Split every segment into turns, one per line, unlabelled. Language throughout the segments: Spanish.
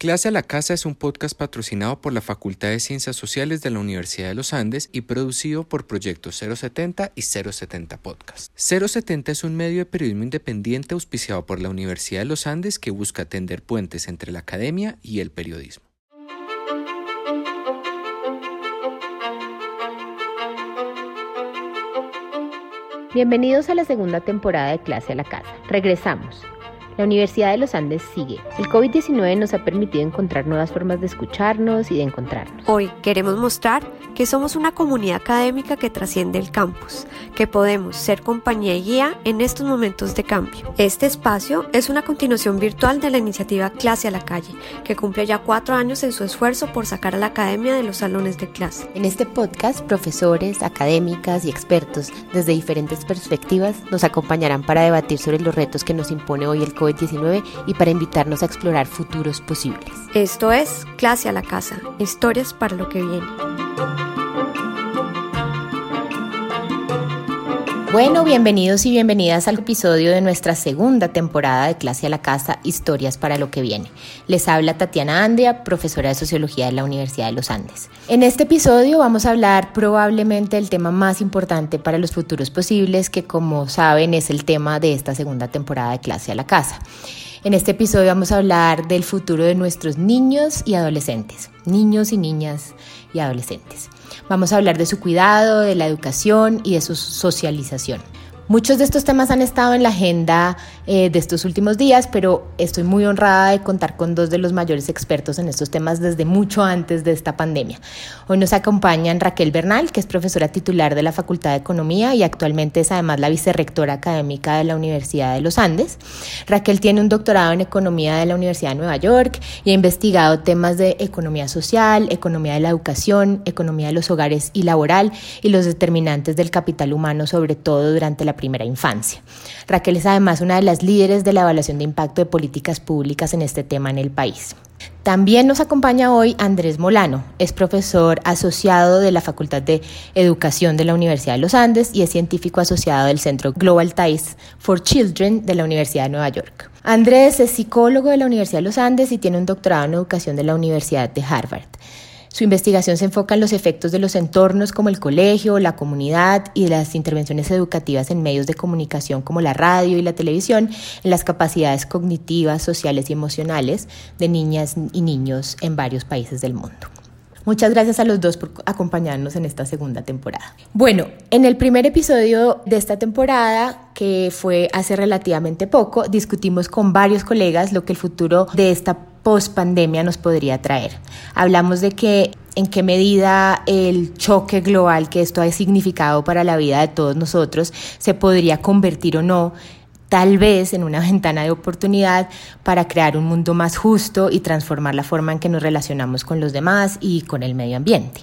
Clase a la Casa es un podcast patrocinado por la Facultad de Ciencias Sociales de la Universidad de los Andes y producido por Proyecto 070 y 070 Podcast. 070 es un medio de periodismo independiente auspiciado por la Universidad de los Andes que busca tender puentes entre la academia y el periodismo.
Bienvenidos a la segunda temporada de Clase a la Casa. Regresamos. La Universidad de los Andes sigue. El COVID-19 nos ha permitido encontrar nuevas formas de escucharnos y de encontrarnos.
Hoy queremos mostrar que somos una comunidad académica que trasciende el campus, que podemos ser compañía y guía en estos momentos de cambio. Este espacio es una continuación virtual de la iniciativa Clase a la Calle, que cumple ya cuatro años en su esfuerzo por sacar a la academia de los salones de clase.
En este podcast, profesores, académicas y expertos desde diferentes perspectivas nos acompañarán para debatir sobre los retos que nos impone hoy el COVID-19 y para invitarnos a explorar futuros posibles.
Esto es Clase a la Casa, historias para lo que viene.
Bueno, bienvenidos y bienvenidas al episodio de nuestra segunda temporada de Clase a la Casa, Historias para lo que viene. Les habla Tatiana Andrea, profesora de Sociología de la Universidad de los Andes. En este episodio vamos a hablar probablemente del tema más importante para los futuros posibles, que como saben es el tema de esta segunda temporada de Clase a la Casa. En este episodio vamos a hablar del futuro de nuestros niños y adolescentes, niños y niñas y adolescentes. Vamos a hablar de su cuidado, de la educación y de su socialización. Muchos de estos temas han estado en la agenda eh, de estos últimos días, pero estoy muy honrada de contar con dos de los mayores expertos en estos temas desde mucho antes de esta pandemia. Hoy nos acompañan Raquel Bernal, que es profesora titular de la Facultad de Economía y actualmente es además la vicerrectora académica de la Universidad de los Andes. Raquel tiene un doctorado en Economía de la Universidad de Nueva York y ha investigado temas de economía social, economía de la educación, economía de los hogares y laboral y los determinantes del capital humano, sobre todo durante la primera infancia. Raquel es además una de las líderes de la evaluación de impacto de políticas públicas en este tema en el país. También nos acompaña hoy Andrés Molano, es profesor asociado de la Facultad de Educación de la Universidad de los Andes y es científico asociado del Centro Global Ties for Children de la Universidad de Nueva York. Andrés es psicólogo de la Universidad de los Andes y tiene un doctorado en educación de la Universidad de Harvard. Su investigación se enfoca en los efectos de los entornos como el colegio, la comunidad y las intervenciones educativas en medios de comunicación como la radio y la televisión en las capacidades cognitivas, sociales y emocionales de niñas y niños en varios países del mundo. Muchas gracias a los dos por acompañarnos en esta segunda temporada. Bueno, en el primer episodio de esta temporada, que fue hace relativamente poco, discutimos con varios colegas lo que el futuro de esta post pandemia nos podría traer. Hablamos de que en qué medida el choque global que esto ha significado para la vida de todos nosotros se podría convertir o no tal vez en una ventana de oportunidad para crear un mundo más justo y transformar la forma en que nos relacionamos con los demás y con el medio ambiente.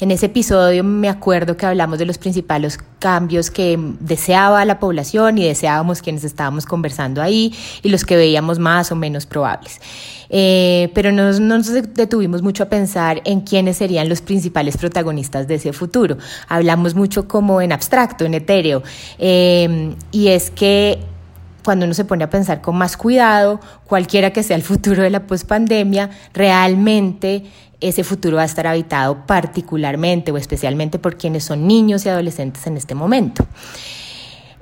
En ese episodio me acuerdo que hablamos de los principales cambios que deseaba la población y deseábamos quienes estábamos conversando ahí y los que veíamos más o menos probables. Eh, pero no, nos detuvimos mucho a pensar en quiénes serían los principales protagonistas de ese futuro. Hablamos mucho como en abstracto, en etéreo, eh, y es que cuando uno se pone a pensar con más cuidado, cualquiera que sea el futuro de la pospandemia, realmente ese futuro va a estar habitado particularmente o especialmente por quienes son niños y adolescentes en este momento.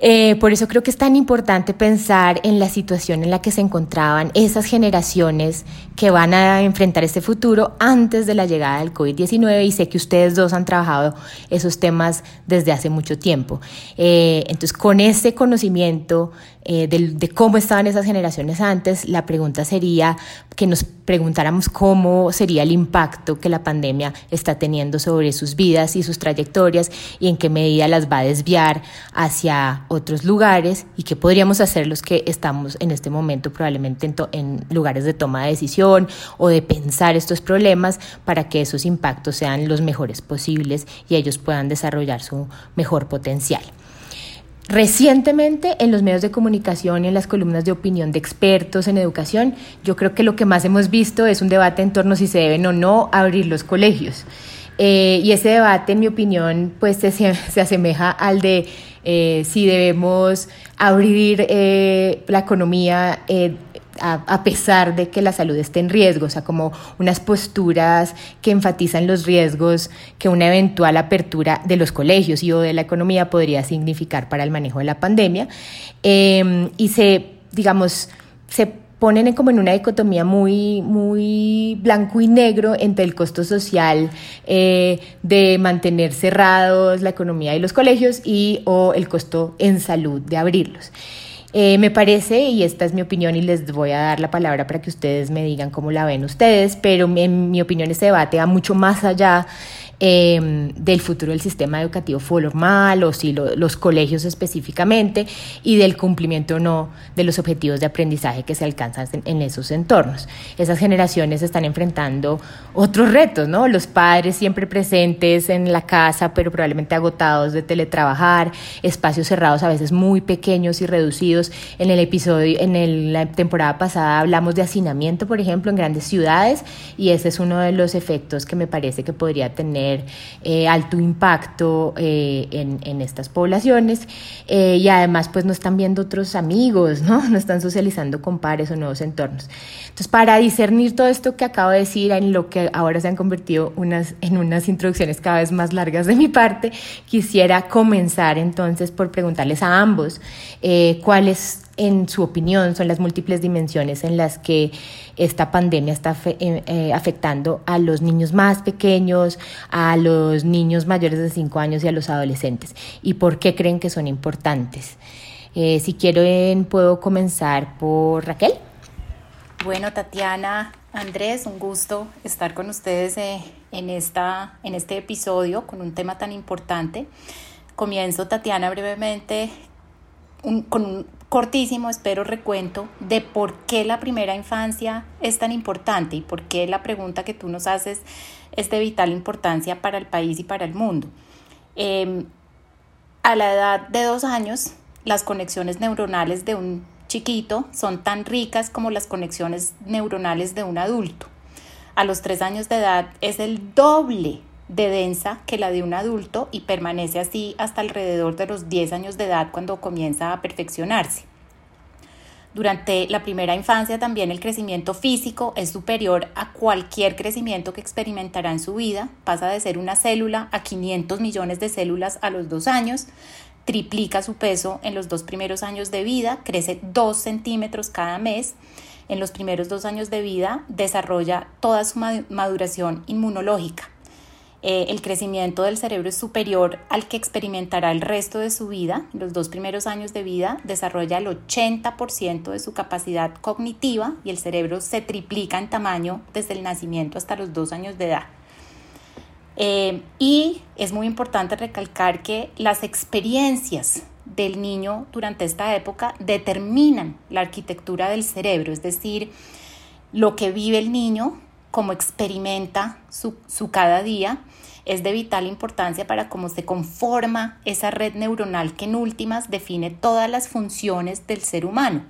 Eh, por eso creo que es tan importante pensar en la situación en la que se encontraban esas generaciones que van a enfrentar este futuro antes de la llegada del COVID-19 y sé que ustedes dos han trabajado esos temas desde hace mucho tiempo. Eh, entonces, con ese conocimiento eh, de, cómo estaban esas generaciones antes, la pregunta sería que nos preguntáramos cómo sería el impacto que la pandemia está teniendo sobre sus vidas y sus trayectorias y en qué medida las va a desviar hacia otros lugares y qué podríamos hacer los que estamos en este momento probablemente en, en lugares de toma de decisión o de pensar estos problemas para que esos impactos sean los mejores posibles y ellos puedan desarrollar su mejor potencial. Recientemente en los medios de comunicación y en las columnas de opinión de expertos en educación, yo creo que lo que más hemos visto es un debate en torno a si se deben o no abrir los colegios. Eh, y ese debate, en mi opinión, pues se, se asemeja al de eh, si debemos abrir eh, la economía a, pesar de que la salud esté en riesgo, o sea, como unas posturas que enfatizan los riesgos que una eventual apertura de los colegios y o de la economía podría significar para el manejo de la pandemia. Em, y se, digamos, se ponen como en una dicotomía muy, muy blanco y negro entre el costo social eh, de mantener cerrados la economía y los colegios y o el costo en salud de abrirlos. Eh, me parece, y esta es mi opinión y les voy a dar la palabra para que ustedes me digan cómo la ven ustedes, pero en mi opinión este debate va mucho más allá Em, del futuro del sistema educativo formal o si los colegios específicamente y del cumplimiento o no de los objetivos de aprendizaje que se alcanzan en, esos entornos. Esas generaciones están enfrentando otros retos, ¿no? Los padres siempre presentes en la casa, pero probablemente agotados de teletrabajar, espacios cerrados a veces muy pequeños y reducidos. En el episodio, en la temporada pasada hablamos de hacinamiento, por ejemplo, en grandes ciudades y ese es uno de los efectos que me parece que podría tener eh, alto impacto eh, en, estas poblaciones eh, y además pues no están viendo otros amigos, ¿no? no están socializando con pares o nuevos entornos. Entonces para discernir todo esto que acabo de decir en lo que ahora se han convertido unas, en unas introducciones cada vez más largas de mi parte, quisiera comenzar entonces por preguntarles a ambos cuáles en su opinión, son las múltiples dimensiones en las que esta pandemia está eh, eh, afectando a los niños más pequeños, a los niños mayores de 5 años y a los adolescentes. ¿Y por qué creen que son importantes? Eh, si quieren, puedo comenzar por Raquel.
Bueno, Tatiana, Andrés, un gusto estar con ustedes en, esta, en este episodio con un tema tan importante. Comienzo, Tatiana, brevemente con un cortísimo, espero, recuento de por qué la primera infancia es tan importante y por qué la pregunta que tú nos haces es de vital importancia para el país y para el mundo. Em, a la edad de dos años, las conexiones neuronales de un chiquito son tan ricas como las conexiones neuronales de un adulto. A los tres años de edad es el doble de densa que la de un adulto y permanece así hasta alrededor de los 10 años de edad cuando comienza a perfeccionarse. Durante la primera infancia también el crecimiento físico es superior a cualquier crecimiento que experimentará en su vida. Pasa de ser una célula a 500 millones de células a los dos años, triplica su peso en los dos primeros años de vida, crece 2 centímetros cada mes. En los primeros dos años de vida desarrolla toda su maduración inmunológica. Eh, el crecimiento del cerebro es superior al que experimentará el resto de su vida. Los dos primeros años de vida desarrolla el 80% de su capacidad cognitiva y el cerebro se triplica en tamaño desde el nacimiento hasta los dos años de edad. Eh, y es muy importante recalcar que las experiencias del niño durante esta época determinan la arquitectura del cerebro, es decir, lo que vive el niño, cómo experimenta su, su cada día es de vital importancia para cómo se conforma esa red neuronal que en últimas define todas las funciones del ser humano.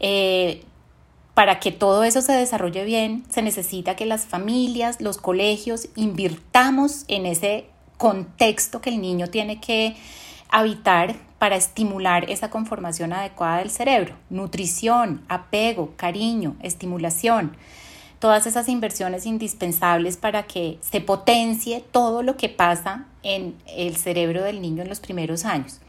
Eh, para que todo eso se desarrolle bien, se necesita que las familias, los colegios, invirtamos en ese contexto que el niño tiene que habitar para estimular esa conformación adecuada del cerebro. Nutrición, apego, cariño, estimulación todas esas inversiones indispensables para que se potencie todo lo que pasa en el cerebro del niño en los primeros años.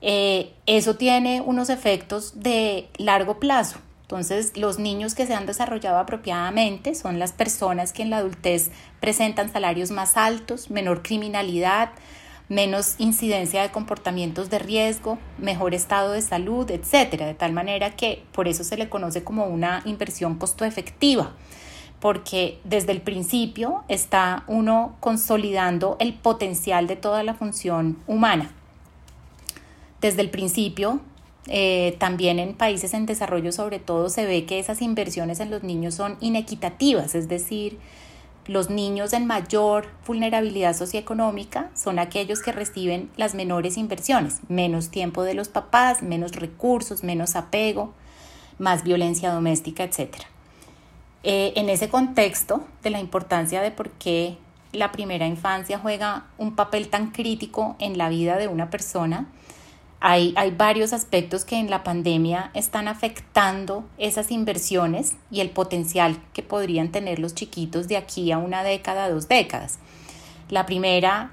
Eh, eso tiene unos efectos de largo plazo. Entonces, los niños que se han desarrollado apropiadamente son las personas que en la adultez presentan salarios más altos, menor criminalidad, menos incidencia de comportamientos de riesgo, mejor estado de salud, etcétera, de tal manera que por eso se le conoce como una inversión costo efectiva, porque desde el principio está uno consolidando el potencial de toda la función humana. Desde el principio, eh, también en países en desarrollo sobre todo se ve que esas inversiones en los niños son inequitativas, es decir, los niños en mayor vulnerabilidad socioeconómica son aquellos que reciben las menores inversiones, menos tiempo de los papás, menos recursos, menos apego, más violencia doméstica, etc. Eh, en ese contexto de la importancia de por qué la primera infancia juega un papel tan crítico en la vida de una persona, Hay, hay, varios aspectos que en la pandemia están afectando esas inversiones y el potencial que podrían tener los chiquitos de aquí a una década, dos décadas. La primera,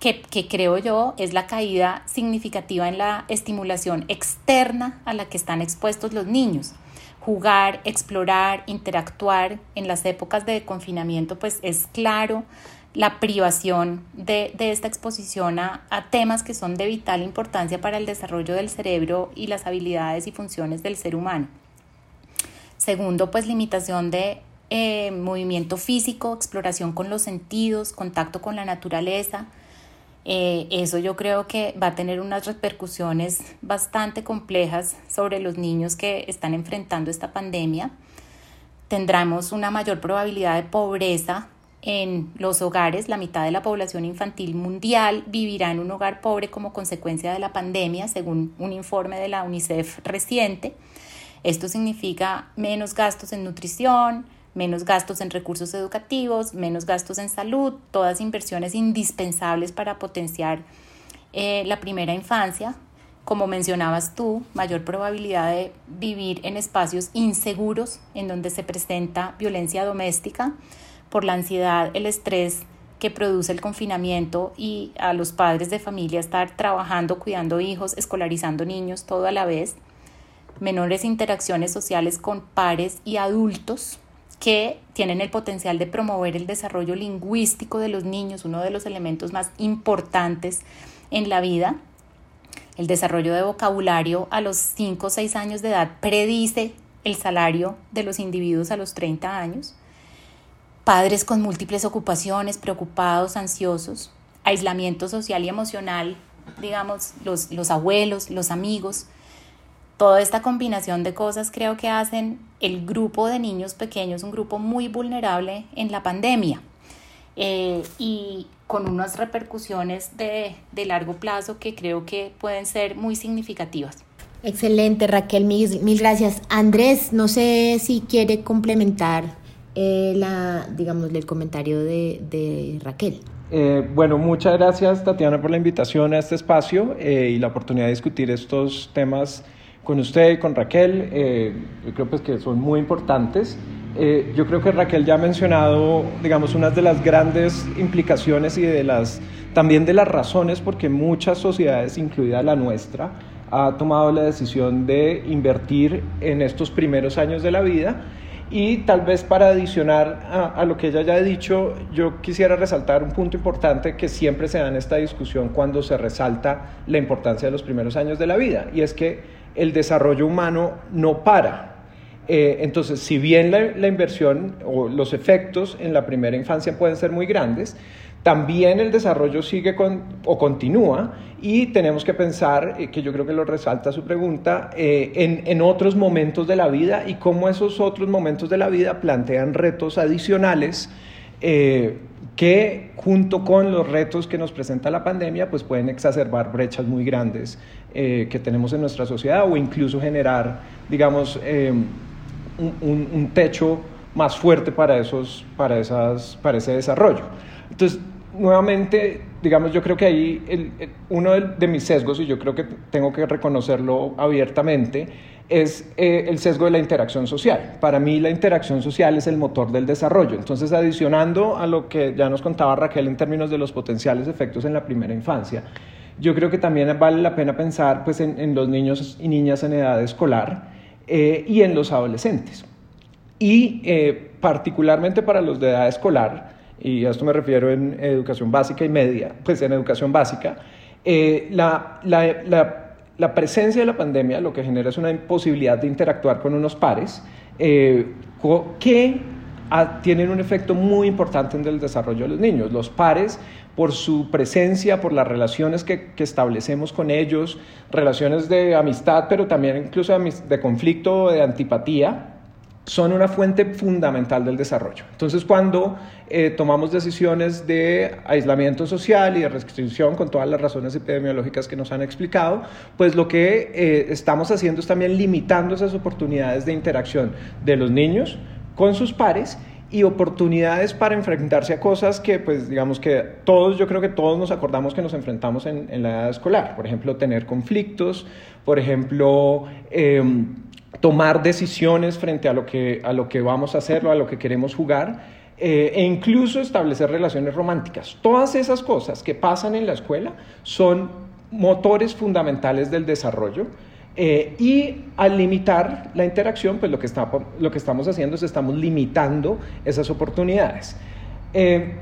que, que creo yo, es la caída significativa en la estimulación externa a la que están expuestos los niños jugar, explorar, interactuar en las épocas de confinamiento, pues es claro la privación de, esta exposición a, temas que son de vital importancia para el desarrollo del cerebro y las habilidades y funciones del ser humano. Segundo, pues limitación de eh, movimiento físico, exploración con los sentidos, contacto con la naturaleza, eh, eso yo creo que va a tener unas repercusiones bastante complejas sobre los niños que están enfrentando esta pandemia. Tendremos una mayor probabilidad de pobreza en los hogares. La mitad de la población infantil mundial vivirá en un hogar pobre como consecuencia de la pandemia, según un informe de la UNICEF reciente. Esto significa menos gastos en nutrición, menos gastos en recursos educativos, menos gastos en salud, todas inversiones indispensables para potenciar eh, la primera infancia. Como mencionabas tú, mayor probabilidad de vivir en espacios inseguros en donde se presenta violencia doméstica por la ansiedad, el estrés que produce el confinamiento y a los padres de familia estar trabajando, cuidando hijos, escolarizando niños, todo a la vez. Menores interacciones sociales con pares y adultos que tienen el potencial de promover el desarrollo lingüístico de los niños, uno de los elementos más importantes en la vida. El desarrollo de vocabulario a los 5 o 6 años de edad predice el salario de los individuos a los 30 años. Padres con múltiples ocupaciones, preocupados, ansiosos, aislamiento social y emocional, digamos, los, los abuelos, los amigos, Toda esta combinación de cosas creo que hacen el grupo de niños pequeños un grupo muy vulnerable en la pandemia eh, y con unas repercusiones de, de, largo plazo que creo que pueden ser muy significativas.
Excelente, Raquel, mil, mil gracias. Andrés, no sé si quiere complementar eh, la, digamos, el comentario de, de Raquel.
Eh, bueno, muchas gracias Tatiana por la invitación a este espacio y la oportunidad de discutir estos temas con usted y con Raquel, eh, yo creo pues que son muy importantes. Eh, yo creo que Raquel ya ha mencionado, digamos, unas de las grandes implicaciones y de las, también de las razones por qué muchas sociedades, incluida la nuestra, ha tomado la decisión de invertir en estos primeros años de la vida. Y tal vez para adicionar a, lo que ella ya ha dicho, yo quisiera resaltar un punto importante que siempre se da en esta discusión cuando se resalta la importancia de los primeros años de la vida, y es que el desarrollo humano no para. Eh, entonces, si bien la, inversión o los efectos en la primera infancia pueden ser muy grandes, también el desarrollo sigue con, o continúa y tenemos que pensar, eh, que yo creo que lo resalta su pregunta, eh, en, en, otros momentos de la vida y cómo esos otros momentos de la vida plantean retos adicionales que junto con los retos que nos presenta la pandemia, pues pueden exacerbar brechas muy grandes eh, que tenemos en nuestra sociedad o incluso generar, digamos, eh, un, un, techo más fuerte para, esos, para, esas, para ese desarrollo. Entonces, nuevamente, digamos, yo creo que ahí uno de, de mis sesgos, y yo creo que tengo que reconocerlo abiertamente, es eh, el sesgo de la interacción social. Para mí la interacción social es el motor del desarrollo. Entonces, adicionando a lo que ya nos contaba Raquel en términos de los potenciales efectos en la primera infancia, yo creo que también vale la pena pensar pues, en, los niños y niñas en edad escolar eh, y en los adolescentes. Y eh, particularmente para los de edad escolar, y a esto me refiero en educación básica y media, pues en educación básica, la, la, la la presencia de la pandemia lo que genera es una imposibilidad de interactuar con unos pares eh, que tienen un efecto muy importante en el desarrollo de los niños. Los pares, por su presencia, por las relaciones que, que establecemos con ellos, relaciones de amistad, pero también incluso de conflicto, de antipatía, son una fuente fundamental del desarrollo. Entonces, cuando eh, tomamos decisiones de aislamiento social y de restricción con todas las razones epidemiológicas que nos han explicado, pues lo que eh, estamos haciendo es también limitando esas oportunidades de interacción de los niños con sus pares y oportunidades para enfrentarse a cosas que, pues, digamos que todos, yo creo que todos nos acordamos que nos enfrentamos en, en la edad escolar. Por ejemplo, tener conflictos, por ejemplo, em, tomar decisiones frente a lo, que, a lo que vamos a hacer o a lo que queremos jugar. Eh, e incluso establecer relaciones románticas. Todas esas cosas que pasan en la escuela son motores fundamentales del desarrollo eh, y al limitar la interacción, pues lo que, está, lo que estamos haciendo es estamos limitando esas oportunidades. Eh,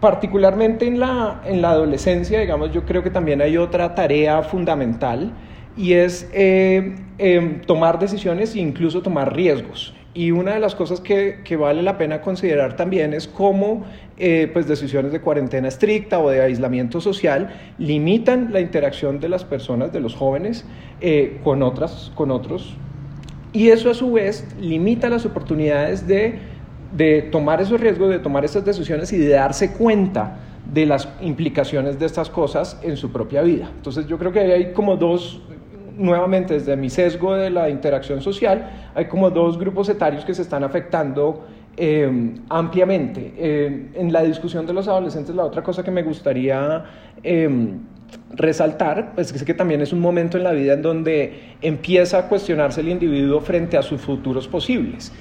particularmente en la, en la adolescencia, digamos, yo creo que también hay otra tarea fundamental y es eh, em, tomar decisiones e incluso tomar riesgos. Y una de las cosas que, que vale la pena considerar también es cómo eh, pues decisiones de cuarentena estricta o de aislamiento social limitan la interacción de las personas, de los jóvenes, eh, con, otras, con otros. Y eso a su vez limita las oportunidades de, de tomar esos riesgos, de tomar esas decisiones y de darse cuenta de las implicaciones de estas cosas en su propia vida. Entonces yo creo que hay como dos nuevamente desde mi sesgo de la interacción social, hay como dos grupos etarios que se están afectando eh, ampliamente. Eh, en la discusión de los adolescentes, la otra cosa que me gustaría eh, resaltar, pues es que también es un momento en la vida en donde empieza a cuestionarse el individuo frente a sus futuros posibles.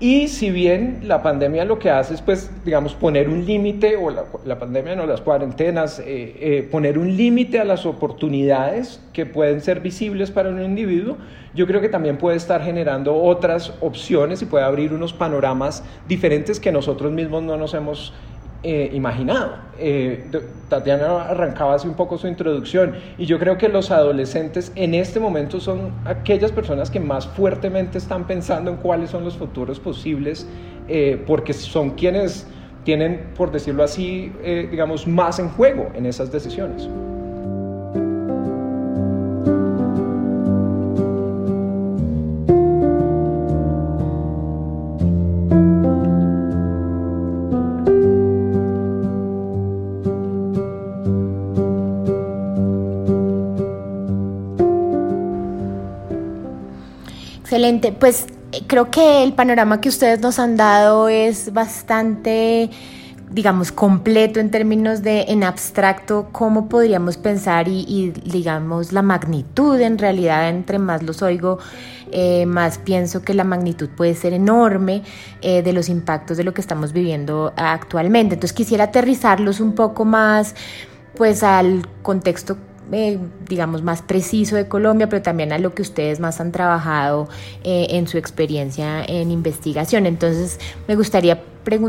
Y si bien la pandemia lo que hace es, pues, digamos, poner un límite, o la, pandemia no, las cuarentenas, eh, eh, poner un límite a las oportunidades que pueden ser visibles para un individuo, yo creo que también puede estar generando otras opciones y puede abrir unos panoramas diferentes que nosotros mismos no nos hemos eh, imaginado. Eh, Tatiana arrancaba así un poco su introducción y yo creo que los adolescentes en este momento son aquellas personas que más fuertemente están pensando en cuáles son los futuros posibles eh, porque son quienes tienen, por decirlo así, digamos, más en juego en esas decisiones.
Pues eh, creo que el panorama que ustedes nos han dado es bastante digamos, completo en términos de, en abstracto, cómo podríamos pensar y, digamos, la magnitud en realidad, entre más los oigo, eh, más pienso que la magnitud puede ser enorme eh, de los impactos de lo que estamos viviendo actualmente. Entonces quisiera aterrizarlos un poco más, pues, al contexto eh, digamos, más preciso de Colombia, pero también a lo que ustedes más han trabajado eh, en su experiencia en investigación. Entonces, me gustaría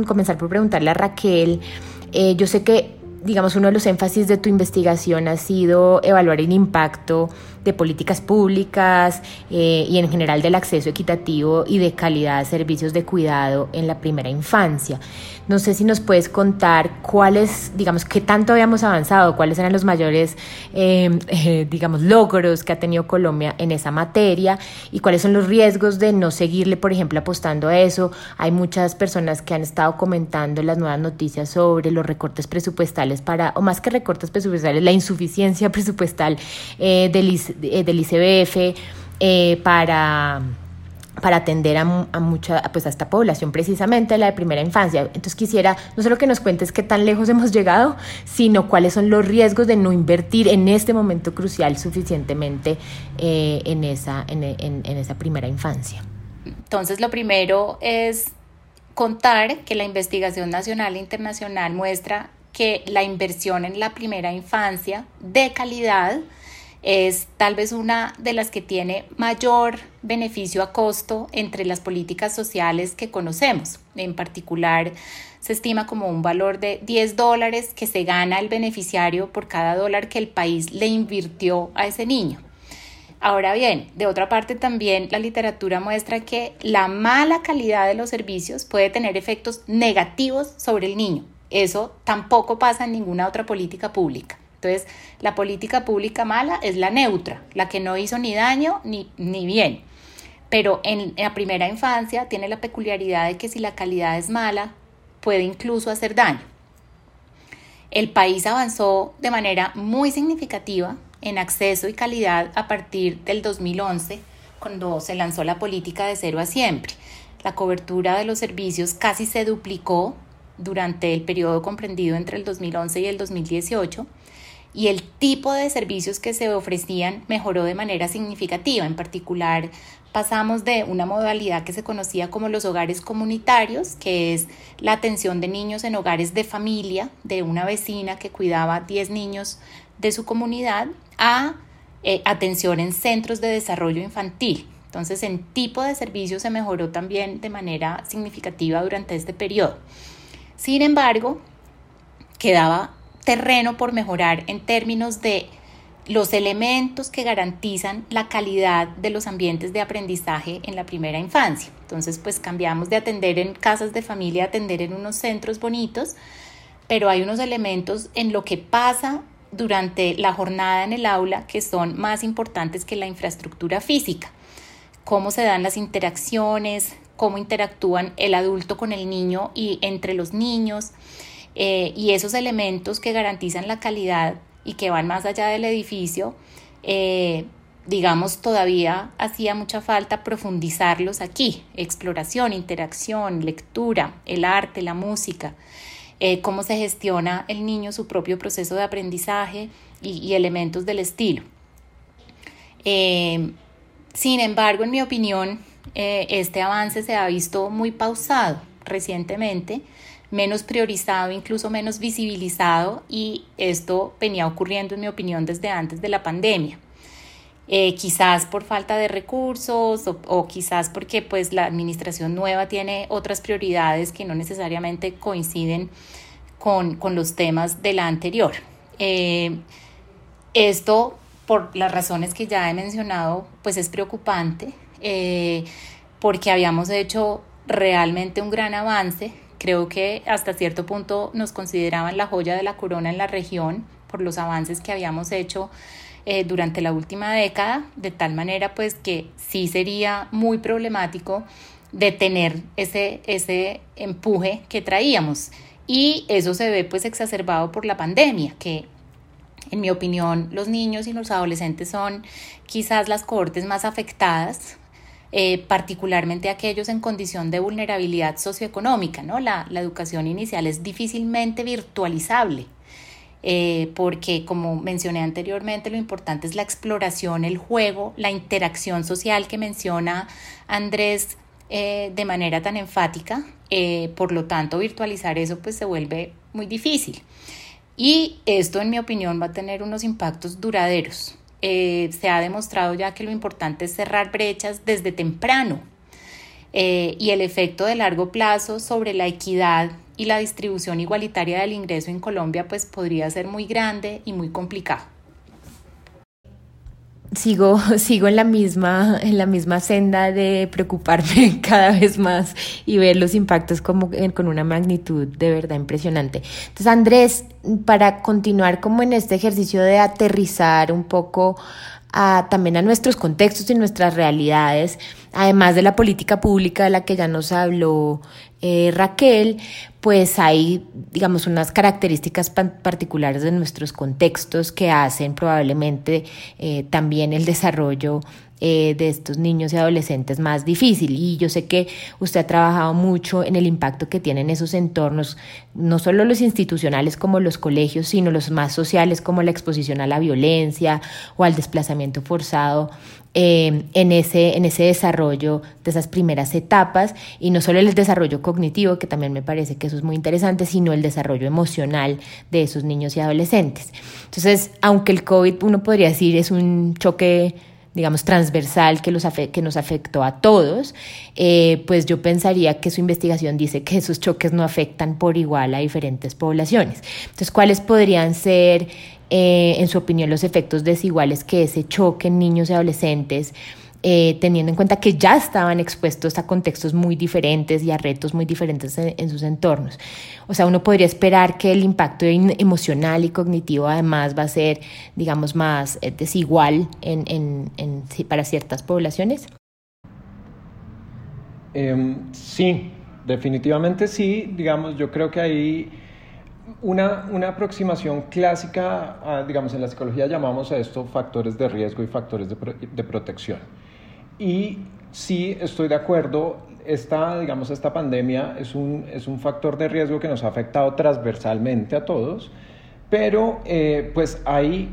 comenzar por preguntarle a Raquel, eh, yo sé que, digamos, uno de los énfasis de tu investigación ha sido evaluar el impacto de políticas públicas y en general del acceso equitativo y de calidad a servicios de cuidado en la primera infancia. No sé si nos puedes contar cuáles, digamos, qué tanto habíamos avanzado, cuáles eran los mayores, em, eh, digamos, logros que ha tenido Colombia en esa materia y cuáles son los riesgos de no seguirle, por ejemplo, apostando a eso. Hay muchas personas que han estado comentando las nuevas noticias sobre los recortes presupuestales para, o más que recortes presupuestales, la insuficiencia presupuestal eh, del, eh, del ICBF para para atender a, mucha, pues a esta población precisamente, la de primera infancia. Entonces quisiera no solo que nos cuentes qué tan lejos hemos llegado, sino cuáles son los riesgos de no invertir en este momento crucial suficientemente eh, en, esa, en, en esa primera infancia.
Entonces lo primero es contar que la investigación nacional e internacional muestra que la inversión en la primera infancia de calidad es tal vez una de las que tiene mayor beneficio a costo entre las políticas sociales que conocemos. En particular, se estima como un valor de 10 dólares que se gana el beneficiario por cada dólar que el país le invirtió a ese niño. Ahora bien, de otra parte también la literatura muestra que la mala calidad de los servicios puede tener efectos negativos sobre el niño. Eso tampoco pasa en ninguna otra política pública. Entonces, la política pública mala es la neutra, la que no hizo ni daño ni, ni bien. Pero en la primera infancia tiene la peculiaridad de que si la calidad es mala, puede incluso hacer daño. El país avanzó de manera muy significativa en acceso y calidad a partir del 2011, cuando se lanzó la política de cero a siempre. la cobertura de los servicios casi se duplicó durante el periodo comprendido entre el 2011 y el 2018 y el tipo de servicios que se ofrecían mejoró de manera significativa. En particular, pasamos de una modalidad que se conocía como los hogares comunitarios, que es la atención de niños en hogares de familia, de una vecina que cuidaba 10 niños de su comunidad, a eh, atención en centros de desarrollo infantil. Entonces, en tipo de servicio se mejoró también de manera significativa durante este periodo. Sin embargo, quedaba terreno por mejorar en términos de los elementos que garantizan la calidad de los ambientes de aprendizaje en la primera infancia. Entonces, pues cambiamos de atender en casas de familia a atender en unos centros bonitos, pero hay unos elementos en lo que pasa durante la jornada en el aula que son más importantes que la infraestructura física. Cómo se dan las interacciones, cómo interactúan el adulto con el niño y entre los niños, eh, y esos elementos que garantizan la calidad y que van más allá del edificio, eh, digamos, todavía hacía mucha falta profundizarlos aquí. Exploración, interacción, lectura, el arte, la música, eh, cómo se gestiona el niño su propio proceso de aprendizaje y, elementos del estilo. sin embargo, en mi opinión, este avance se ha visto muy pausado recientemente menos priorizado, incluso menos visibilizado y esto venía ocurriendo en mi opinión desde antes de la pandemia. Eh, quizás por falta de recursos o, quizás porque pues la administración nueva tiene otras prioridades que no necesariamente coinciden con, los temas de la anterior. Eh, esto, por las razones que ya he mencionado, pues es preocupante eh, porque habíamos hecho realmente un gran avance Creo que hasta cierto punto nos consideraban la joya de la corona en la región por los avances que habíamos hecho eh, durante la última década, de tal manera pues que sí sería muy problemático detener ese, ese empuje que traíamos. Y eso se ve pues exacerbado por la pandemia, que en mi opinión los niños y los adolescentes son quizás las cohortes más afectadas eh, particularmente aquellos en condición de vulnerabilidad socioeconómica. ¿no? La, educación inicial es difícilmente virtualizable. Eh, porque como mencioné anteriormente, lo importante es la exploración, el juego, la interacción social que menciona Andrés eh, de manera tan enfática. por lo tanto, virtualizar eso pues se vuelve muy difícil. Y esto, en mi opinión, va a tener unos impactos duraderos. Eh, se ha demostrado ya que lo importante es cerrar brechas desde temprano eh, y el efecto de largo plazo sobre la equidad y la distribución igualitaria del ingreso en Colombia pues podría ser muy grande y muy complicado
sigo, sigo en la misma, en la misma senda de preocuparme cada vez más y ver los impactos como con una magnitud de verdad impresionante. Entonces, Andrés, para continuar como en este ejercicio de aterrizar un poco también a nuestros contextos y nuestras realidades, además de la política pública de la que ya nos habló eh, Raquel, pues hay, digamos, unas características particulares de nuestros contextos que hacen probablemente eh, también el desarrollo eh, de estos niños y adolescentes más difícil. Y yo sé que usted ha trabajado mucho en el impacto que tienen esos entornos, no solo los institucionales como los colegios, sino los más sociales como la exposición a la violencia o al desplazamiento forzado eh, en, ese, en ese desarrollo de esas primeras etapas y no solo el desarrollo cognitivo, que también me parece que eso es muy interesante, sino el desarrollo emocional de esos niños y adolescentes. Entonces, aunque el COVID, uno podría decir, es un choque digamos, transversal que, los que nos afectó a todos, eh, pues yo pensaría que su investigación dice que esos choques no afectan por igual a diferentes poblaciones. Entonces, ¿cuáles podrían ser, eh, en su opinión, los efectos desiguales que ese choque en niños y adolescentes eh, teniendo en cuenta que ya estaban expuestos a contextos muy diferentes y a retos muy diferentes en, sus entornos. O sea, uno podría esperar que el impacto emocional y cognitivo además va a ser, digamos, más eh, desigual en, para ciertas poblaciones.
Em, sí, definitivamente sí. Digamos, yo creo que hay una, aproximación clásica, digamos, en la psicología llamamos a esto factores de riesgo y factores de protección. Y sí estoy de acuerdo, esta, digamos, esta pandemia es un, es un factor de riesgo que nos ha afectado transversalmente a todos, pero eh, pues hay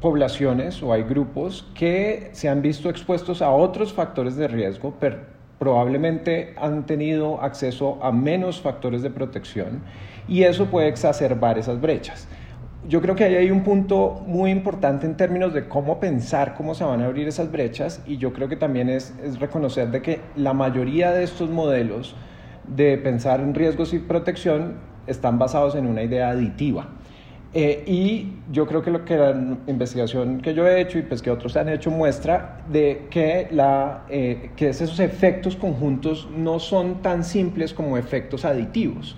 poblaciones o hay grupos que se han visto expuestos a otros factores de riesgo, pero probablemente han tenido acceso a menos factores de protección y eso puede exacerbar esas brechas yo creo que ahí hay un punto muy importante en términos de cómo pensar cómo se van a abrir esas brechas y yo creo que también es, es reconocer de que la mayoría de estos modelos de pensar en riesgos y protección están basados en una idea aditiva. Eh, y yo creo que lo que la investigación que yo he hecho y pues que otros han hecho muestra de que, la, eh, que esos efectos conjuntos no son tan simples como efectos aditivos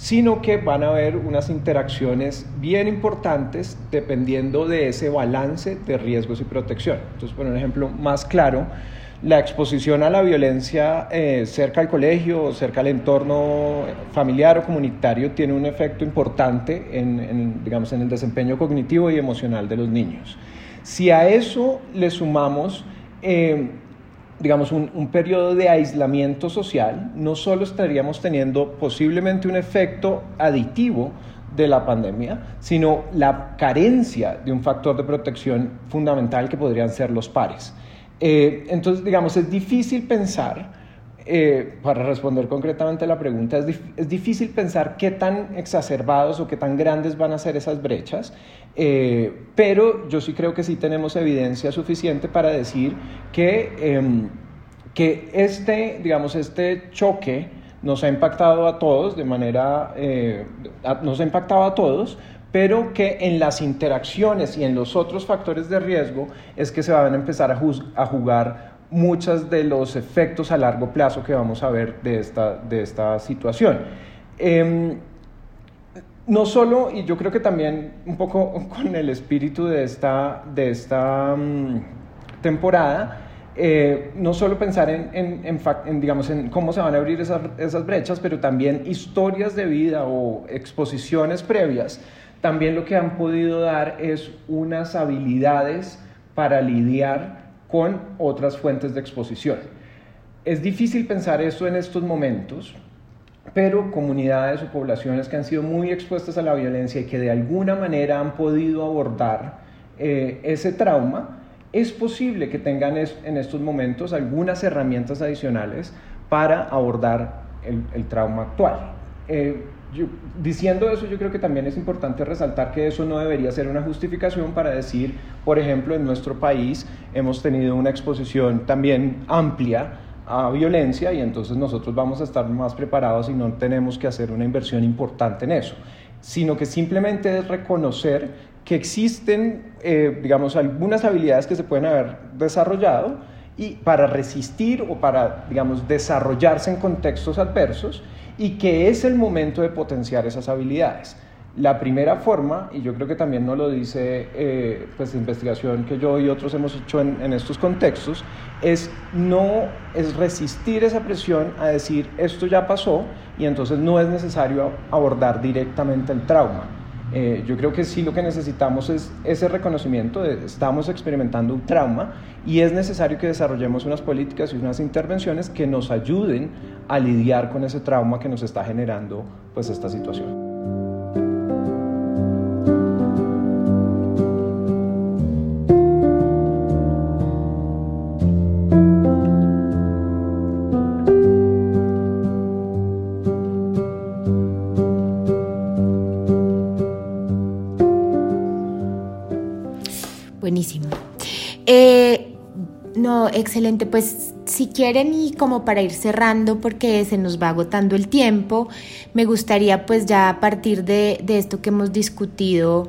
sino que van a haber unas interacciones bien importantes dependiendo de ese balance de riesgos y protección. Entonces, por un ejemplo más claro, la exposición a la violencia eh, cerca al colegio o cerca al entorno familiar o comunitario tiene un efecto importante en, digamos, en el desempeño cognitivo y emocional de los niños. Si a eso le sumamos eh, digamos, un, un, periodo de aislamiento social, no solo estaríamos teniendo posiblemente un efecto aditivo de la pandemia, sino la carencia de un factor de protección fundamental que podrían ser los pares. Eh, entonces, digamos, es difícil pensar, eh, para responder concretamente la pregunta, es, difícil pensar qué tan exacerbados o qué tan grandes van a ser esas brechas, eh, pero yo sí creo que sí tenemos evidencia suficiente para decir que, em, que este, digamos, este choque nos ha impactado a todos de manera, eh, nos ha impactado a todos, pero que en las interacciones y en los otros factores de riesgo es que se van a empezar a jugar muchos de los efectos a largo plazo que vamos a ver de esta, de esta situación. Eh, no solo, y yo creo que también un poco con el espíritu de esta, de esta mm, temporada, eh, no solo pensar en, en, digamos, en cómo se van a abrir esas, esas, brechas, pero también historias de vida o exposiciones previas, también lo que han podido dar es unas habilidades para lidiar con otras fuentes de exposición. Es difícil pensar eso en estos momentos, pero comunidades o poblaciones que han sido muy expuestas a la violencia y que de alguna manera han podido abordar eh, ese trauma, es posible que tengan en estos momentos algunas herramientas adicionales para abordar el, trauma actual. Eh, diciendo eso, yo creo que también es importante resaltar que eso no debería ser una justificación para decir, por ejemplo, en nuestro país hemos tenido una exposición también amplia a violencia y entonces nosotros vamos a estar más preparados y no tenemos que hacer una inversión importante en eso, sino que simplemente es reconocer que existen, eh, digamos, algunas habilidades que se pueden haber desarrollado y para resistir o para, digamos, desarrollarse en contextos adversos y que es el momento de potenciar esas habilidades. La primera forma, y yo creo que también nos lo dice eh, pues, investigación que yo y otros hemos hecho en, en, estos contextos, es no es resistir esa presión a decir esto ya pasó y entonces no es necesario abordar directamente el trauma. Eh, yo creo que sí lo que necesitamos es ese reconocimiento de estamos experimentando un trauma y es necesario que desarrollemos unas políticas y unas intervenciones que nos ayuden a lidiar con ese trauma que nos está generando pues esta situación.
Excelente. Pues si quieren y como para ir cerrando porque se nos va agotando el tiempo, me gustaría pues ya a partir de, esto que hemos discutido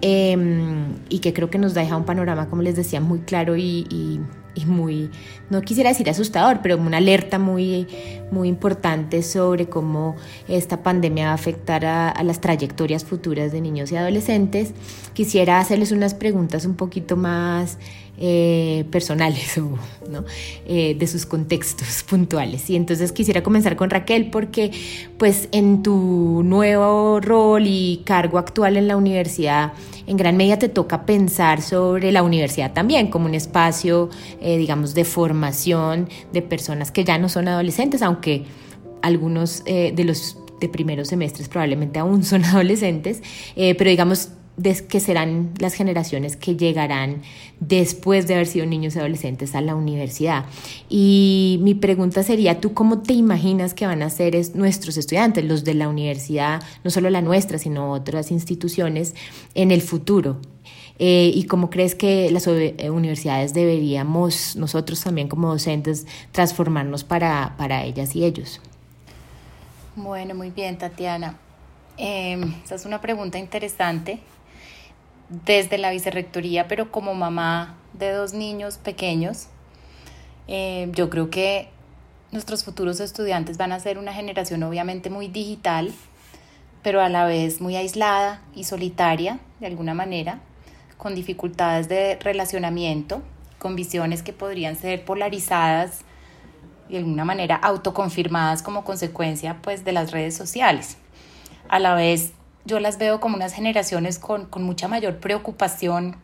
em, y que creo que nos deja un panorama, como les decía, muy claro y, muy, no quisiera decir asustador, pero una alerta muy, muy importante sobre cómo esta pandemia va a afectar a, a las trayectorias futuras de niños y adolescentes. Quisiera hacerles unas preguntas un poquito más eh, personales o ¿no? Eh, de sus contextos puntuales. Y entonces quisiera comenzar con Raquel porque pues en tu nuevo rol y cargo actual en la universidad, en gran medida te toca pensar sobre la universidad también como un espacio, eh, digamos, de formación de personas que ya no son adolescentes, aunque algunos de los de primeros semestres probablemente aún son adolescentes, pero digamos que serán las generaciones que llegarán después de haber sido niños y adolescentes a la universidad. Y mi pregunta sería, ¿tú cómo te imaginas que van a ser nuestros estudiantes, los de la universidad, no solo la nuestra, sino otras instituciones, en el futuro? Eh, ¿Y cómo crees que las eh, universidades deberíamos, nosotros también como docentes, transformarnos para, para ellas y ellos?
Bueno, muy bien, Tatiana. Eh, esa es una pregunta interesante desde la vicerrectoría, pero como mamá de dos niños pequeños, eh, yo creo que nuestros futuros estudiantes van a ser una generación obviamente muy digital, pero a la vez muy aislada y solitaria de alguna manera, con dificultades de relacionamiento, con visiones que podrían ser polarizadas y de alguna manera autoconfirmadas como consecuencia pues de las redes sociales. A la vez yo las veo como unas generaciones con, mucha mayor preocupación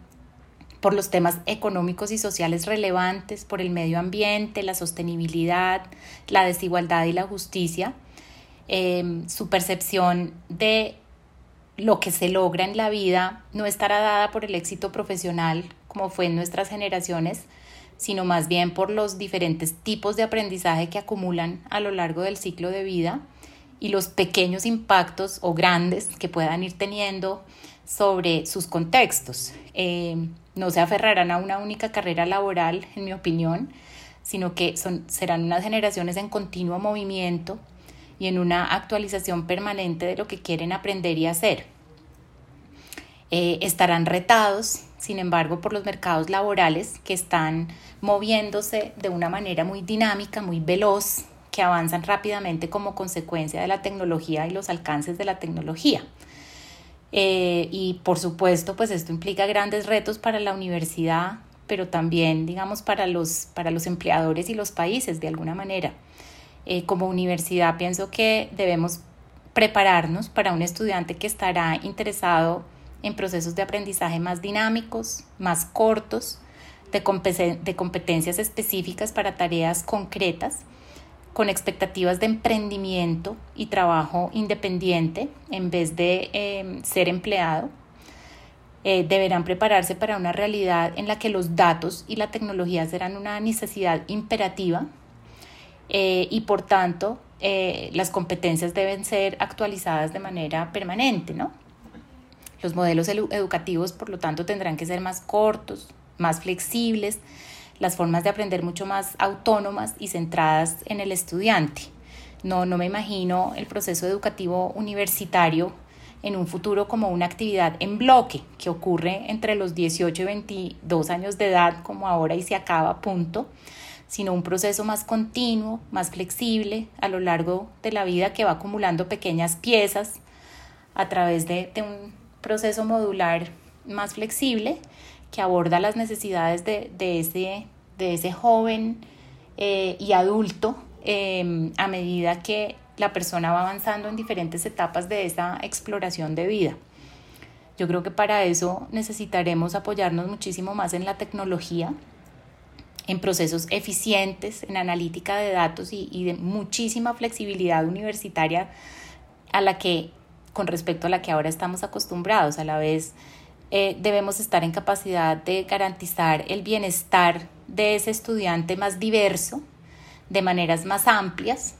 por los temas económicos y sociales relevantes, por el medio ambiente, la sostenibilidad, la desigualdad y la justicia. Em, su percepción de lo que se logra en la vida no estará dada por el éxito profesional como fue en nuestras generaciones, sino más bien por los diferentes tipos de aprendizaje que acumulan a lo largo del ciclo de vida y los pequeños impactos o grandes que puedan ir teniendo sobre sus contextos. Eh, no se aferrarán a una única carrera laboral, en mi opinión, sino que son, serán unas generaciones en continuo movimiento y en una actualización permanente de lo que quieren aprender y hacer. Eh, estarán retados, sin embargo, por los mercados laborales que están moviéndose de una manera muy dinámica, muy veloz, que avanzan rápidamente como consecuencia de la tecnología y los alcances de la tecnología. Eh, y por supuesto, pues esto implica grandes retos para la universidad, pero también, digamos, para los, para los empleadores y los países, de alguna manera. Eh, como universidad pienso que debemos prepararnos para un estudiante que estará interesado en procesos de aprendizaje más dinámicos, más cortos, de, de competencias específicas para tareas concretas con expectativas de emprendimiento y trabajo independiente en vez de em, ser empleado. Eh, deberán prepararse para una realidad en la que los datos y la tecnología serán una necesidad imperativa eh, y por tanto eh, las competencias deben ser actualizadas de manera permanente. ¿no? Los modelos educativos, por lo tanto, tendrán que ser más cortos, más flexibles, las formas de aprender mucho más autónomas y centradas en el estudiante. No, no me imagino el proceso educativo universitario en un futuro como una actividad en bloque que ocurre entre los 18 y 22 años de edad como ahora y se acaba, punto, sino un proceso más continuo, más flexible a lo largo de la vida que va acumulando pequeñas piezas a través de, de un proceso modular más flexible que aborda las necesidades de, ese, de ese joven eh, y adulto em, a medida que la persona va avanzando en diferentes etapas de esa exploración de vida. Yo creo que para eso necesitaremos apoyarnos muchísimo más en la tecnología, en procesos eficientes, en analítica de datos y, y de muchísima flexibilidad universitaria a la que, con respecto a la que ahora estamos acostumbrados, a la vez eh, debemos estar en capacidad de garantizar el bienestar de ese estudiante más diverso, de maneras más amplias,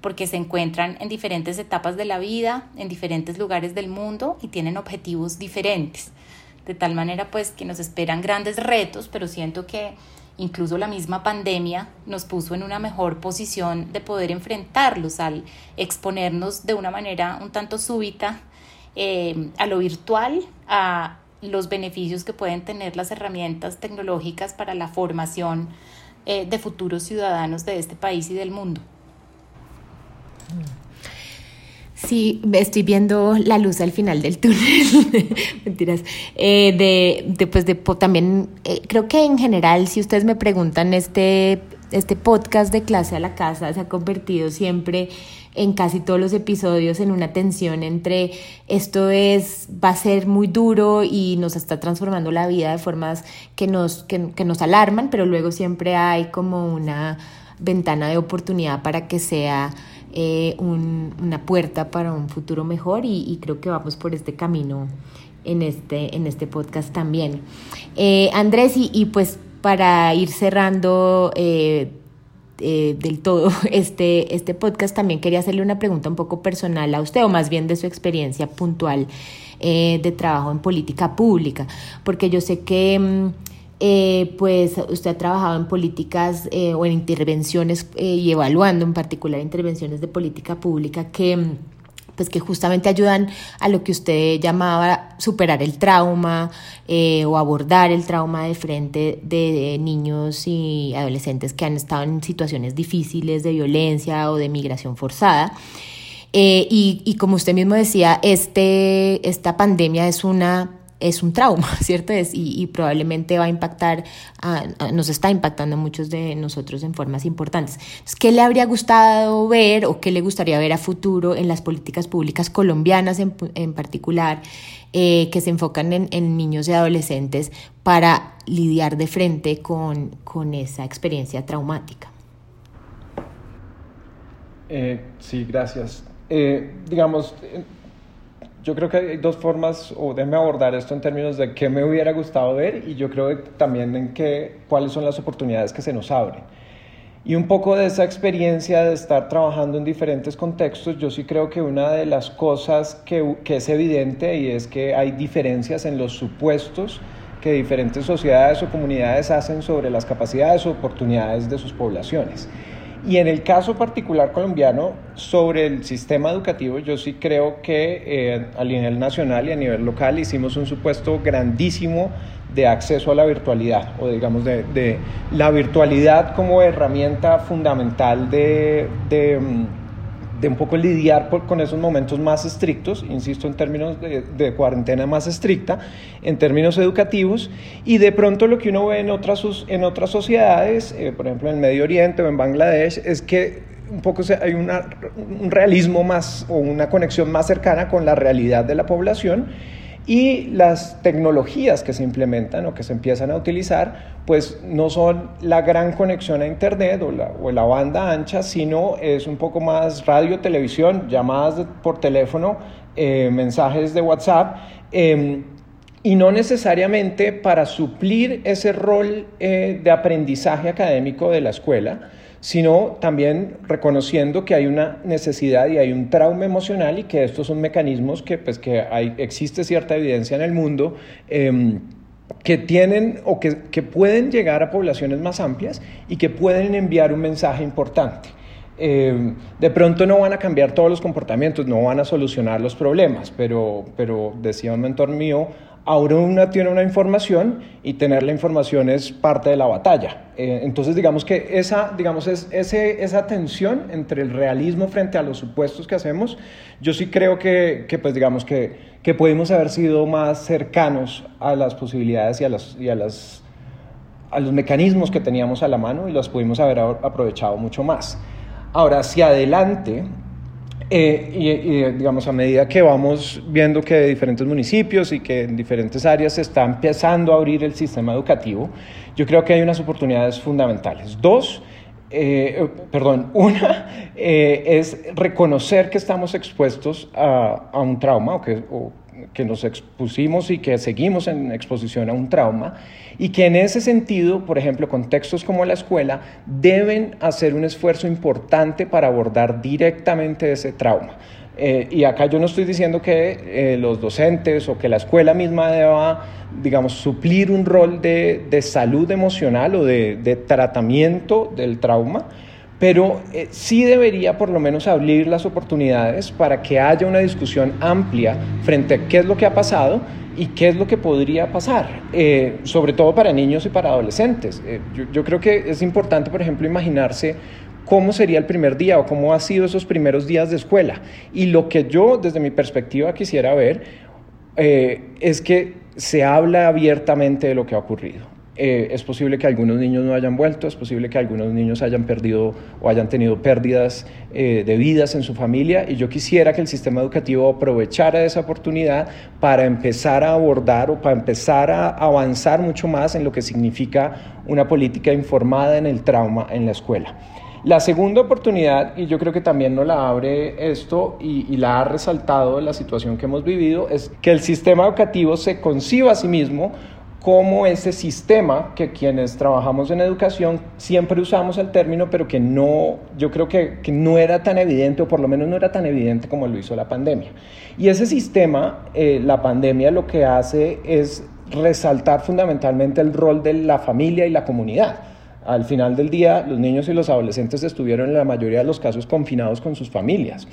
porque se encuentran en diferentes etapas de la vida, en diferentes lugares del mundo y tienen objetivos diferentes. De tal manera pues que nos esperan grandes retos, pero siento que incluso la misma pandemia nos puso en una mejor posición de poder enfrentarlos al exponernos de una manera un tanto súbita eh, a lo virtual, a los beneficios que pueden tener las herramientas tecnológicas para la formación eh, de futuros ciudadanos de este país y del mundo.
Sí, estoy viendo la luz al final del túnel. Mentiras. Eh, de, pues de, también, creo que en general, si ustedes me preguntan, este, este podcast de clase a la casa se ha convertido siempre en casi todos los episodios en una tensión entre esto es, va a ser muy duro y nos está transformando la vida de formas que nos, que, que nos alarman, pero luego siempre hay como una ventana de oportunidad para que sea eh, una puerta para un futuro mejor y, creo que vamos por este camino en este, en este podcast también. Eh, Andrés, y, pues para ir cerrando eh, del todo este, este podcast, también quería hacerle una pregunta un poco personal a usted, o más bien de su experiencia puntual de trabajo en política pública, porque yo sé que... Mm, eh, pues usted ha trabajado en políticas eh, o en intervenciones eh, y evaluando en particular intervenciones de política pública que pues que justamente ayudan a lo que usted llamaba superar el trauma o abordar el trauma de frente de, niños y adolescentes que han estado en situaciones difíciles de violencia o de migración forzada. y, y, como usted mismo decía, este, esta pandemia es una es un trauma, ¿cierto? Es, y, probablemente va a impactar, nos está impactando a muchos de nosotros en formas importantes. ¿Qué le habría gustado ver o qué le gustaría ver a futuro en las políticas públicas colombianas en, en particular, eh, que se enfocan en, niños y adolescentes para lidiar de frente con, con esa experiencia traumática?
Eh, sí, gracias. Eh, digamos, yo creo que hay dos formas, o déjeme abordar esto en términos de qué me hubiera gustado ver y yo creo que también en qué, cuáles son las oportunidades que se nos abren. Y un poco de esa experiencia de estar trabajando en diferentes contextos, yo sí creo que una de las cosas que, que es evidente y es que hay diferencias en los supuestos que diferentes sociedades o comunidades hacen sobre las capacidades o oportunidades de sus poblaciones. Y en el caso particular colombiano, sobre el sistema educativo, yo sí creo que eh, a nivel nacional y a nivel local hicimos un supuesto grandísimo de acceso a la virtualidad, o digamos de, la virtualidad como herramienta fundamental de, mm, de un poco lidiar con esos momentos más estrictos, insisto, en términos de, cuarentena más estricta, en términos educativos, y de pronto lo que uno ve en otras, en otras sociedades, eh, por ejemplo en el Medio Oriente o en Bangladesh, es que un poco hay un realismo más o una conexión más cercana con la realidad de la población y las tecnologías que se implementan o que se empiezan a utilizar, pues no son la gran conexión a Internet o la, o la banda ancha, sino es un poco más radio, televisión, llamadas por teléfono, eh, mensajes de WhatsApp. Em, y no necesariamente para suplir ese rol eh, de aprendizaje académico de la escuela, sino también reconociendo que hay una necesidad y hay un trauma emocional y que estos son mecanismos que, pues, que hay, existe cierta evidencia en el mundo. Em, que tienen o que, que, pueden llegar a poblaciones más amplias y que pueden enviar un mensaje importante. Em, de pronto no van a cambiar todos los comportamientos, no van a solucionar los problemas, pero, pero decía un mentor mío, Ahora una tiene una información y tener la información es parte de la batalla. Eh, entonces, digamos que esa, digamos, es, ese, esa tensión entre el realismo frente a los supuestos que hacemos, yo sí creo que, que pues, digamos, que, que pudimos haber sido más cercanos a las posibilidades y a, las, y a, las, a los mecanismos que teníamos a la mano y los pudimos haber aprovechado mucho más. Ahora, hacia adelante, eh, y, digamos, a medida que vamos viendo que diferentes municipios y que en diferentes áreas se está empezando a abrir el sistema educativo, yo creo que hay unas oportunidades fundamentales. Dos, eh, perdón, una eh, es reconocer que estamos expuestos a, a un trauma o que, o que nos expusimos y que seguimos en exposición a un trauma y que en ese sentido, por ejemplo, contextos como la escuela deben hacer un esfuerzo importante para abordar directamente ese trauma. Eh, y acá yo no estoy diciendo que eh, los docentes o que la escuela misma deba, digamos, suplir un rol de, salud emocional o de tratamiento del trauma, pero eh, sí debería por lo menos abrir las oportunidades para que haya una discusión amplia frente a qué es lo que ha pasado y qué es lo que podría pasar, eh, sobre todo para niños y para adolescentes. Eh, yo, creo que es importante, por ejemplo, imaginarse cómo sería el primer día o cómo ha sido esos primeros días de escuela. Y lo que yo desde mi perspectiva quisiera ver es que se habla abiertamente de lo que ha ocurrido. Eh, es posible que algunos niños no hayan vuelto, es posible que algunos niños hayan perdido o hayan tenido pérdidas eh, de vidas en su familia y yo quisiera que el sistema educativo aprovechara esa oportunidad para empezar a abordar o para empezar a avanzar mucho más en lo que significa una política informada en el trauma en la escuela. La segunda oportunidad, y yo creo que también nos la abre esto y, y, la ha resaltado la situación que hemos vivido, es que el sistema educativo se conciba a sí mismo como ese sistema que quienes trabajamos en educación siempre usamos el término, pero que no, yo creo que, que, no era tan evidente, o por lo menos no era tan evidente como lo hizo la pandemia. Y ese sistema, eh, la pandemia lo que hace es resaltar fundamentalmente el rol de la familia y la comunidad. Al final del día, los niños y los adolescentes estuvieron en la mayoría de los casos confinados con sus familias.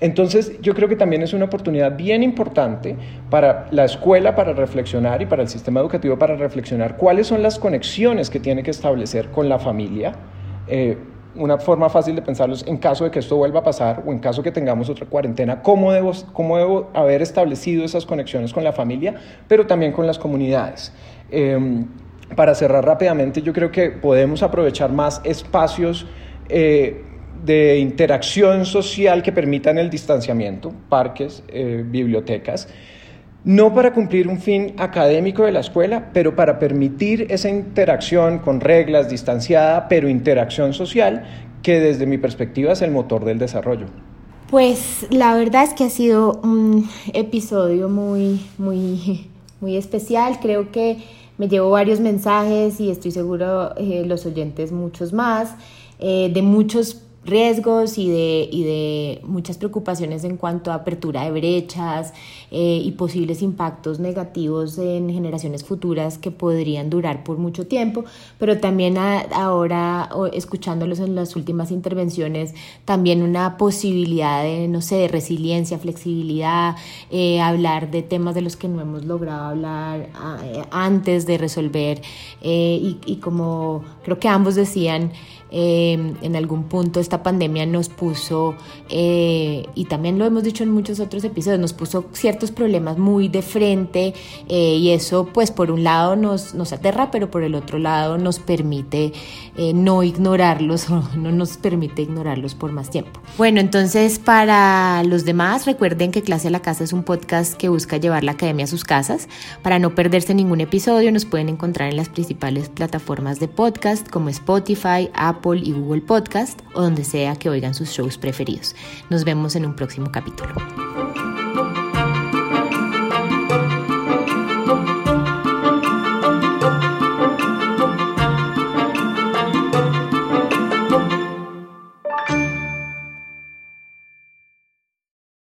Entonces, yo creo que también es una oportunidad bien importante para la escuela para reflexionar y para el sistema educativo para reflexionar cuáles son las conexiones que tiene que establecer con la familia. Eh, una forma fácil de pensarlo es en caso de que esto vuelva a pasar o en caso que tengamos otra cuarentena, cómo debo, cómo debo haber establecido esas conexiones con la familia, pero también con las comunidades. Eh, para cerrar rápidamente, yo creo que podemos aprovechar más espacios. Eh, de interacción social que permitan el distanciamiento, parques, eh, bibliotecas, no para cumplir un fin académico de la escuela, pero para permitir esa interacción con reglas, distanciada, pero interacción social, que desde mi perspectiva es el motor del desarrollo.
Pues la verdad es que ha sido un episodio muy, muy, muy especial. Creo que me llevo varios mensajes y estoy seguro eh, los oyentes muchos más, eh, de muchos riesgos y de, y de muchas preocupaciones en cuanto a apertura de brechas eh, y posibles impactos negativos en generaciones futuras que podrían durar por mucho tiempo, pero también ahora, escuchándolos en las últimas intervenciones, también una posibilidad de, no sé, de resiliencia, flexibilidad, eh, hablar de temas de los que no hemos logrado hablar eh, antes de resolver y, y como creo que ambos decían, Em, en algún punto esta pandemia nos puso, eh, y también lo hemos dicho en muchos otros episodios, nos puso ciertos problemas muy de frente eh, y eso pues por un lado nos, nos aterra, pero por el otro lado nos permite eh, no ignorarlos o no nos permite ignorarlos por más tiempo. Bueno, entonces para los demás recuerden que Clase a la Casa es un podcast que busca llevar la academia a sus casas. Para no perderse ningún episodio nos pueden encontrar en las principales plataformas de podcast como Spotify, Apple, y Google Podcast o donde sea que oigan sus shows preferidos. Nos vemos en un próximo capítulo.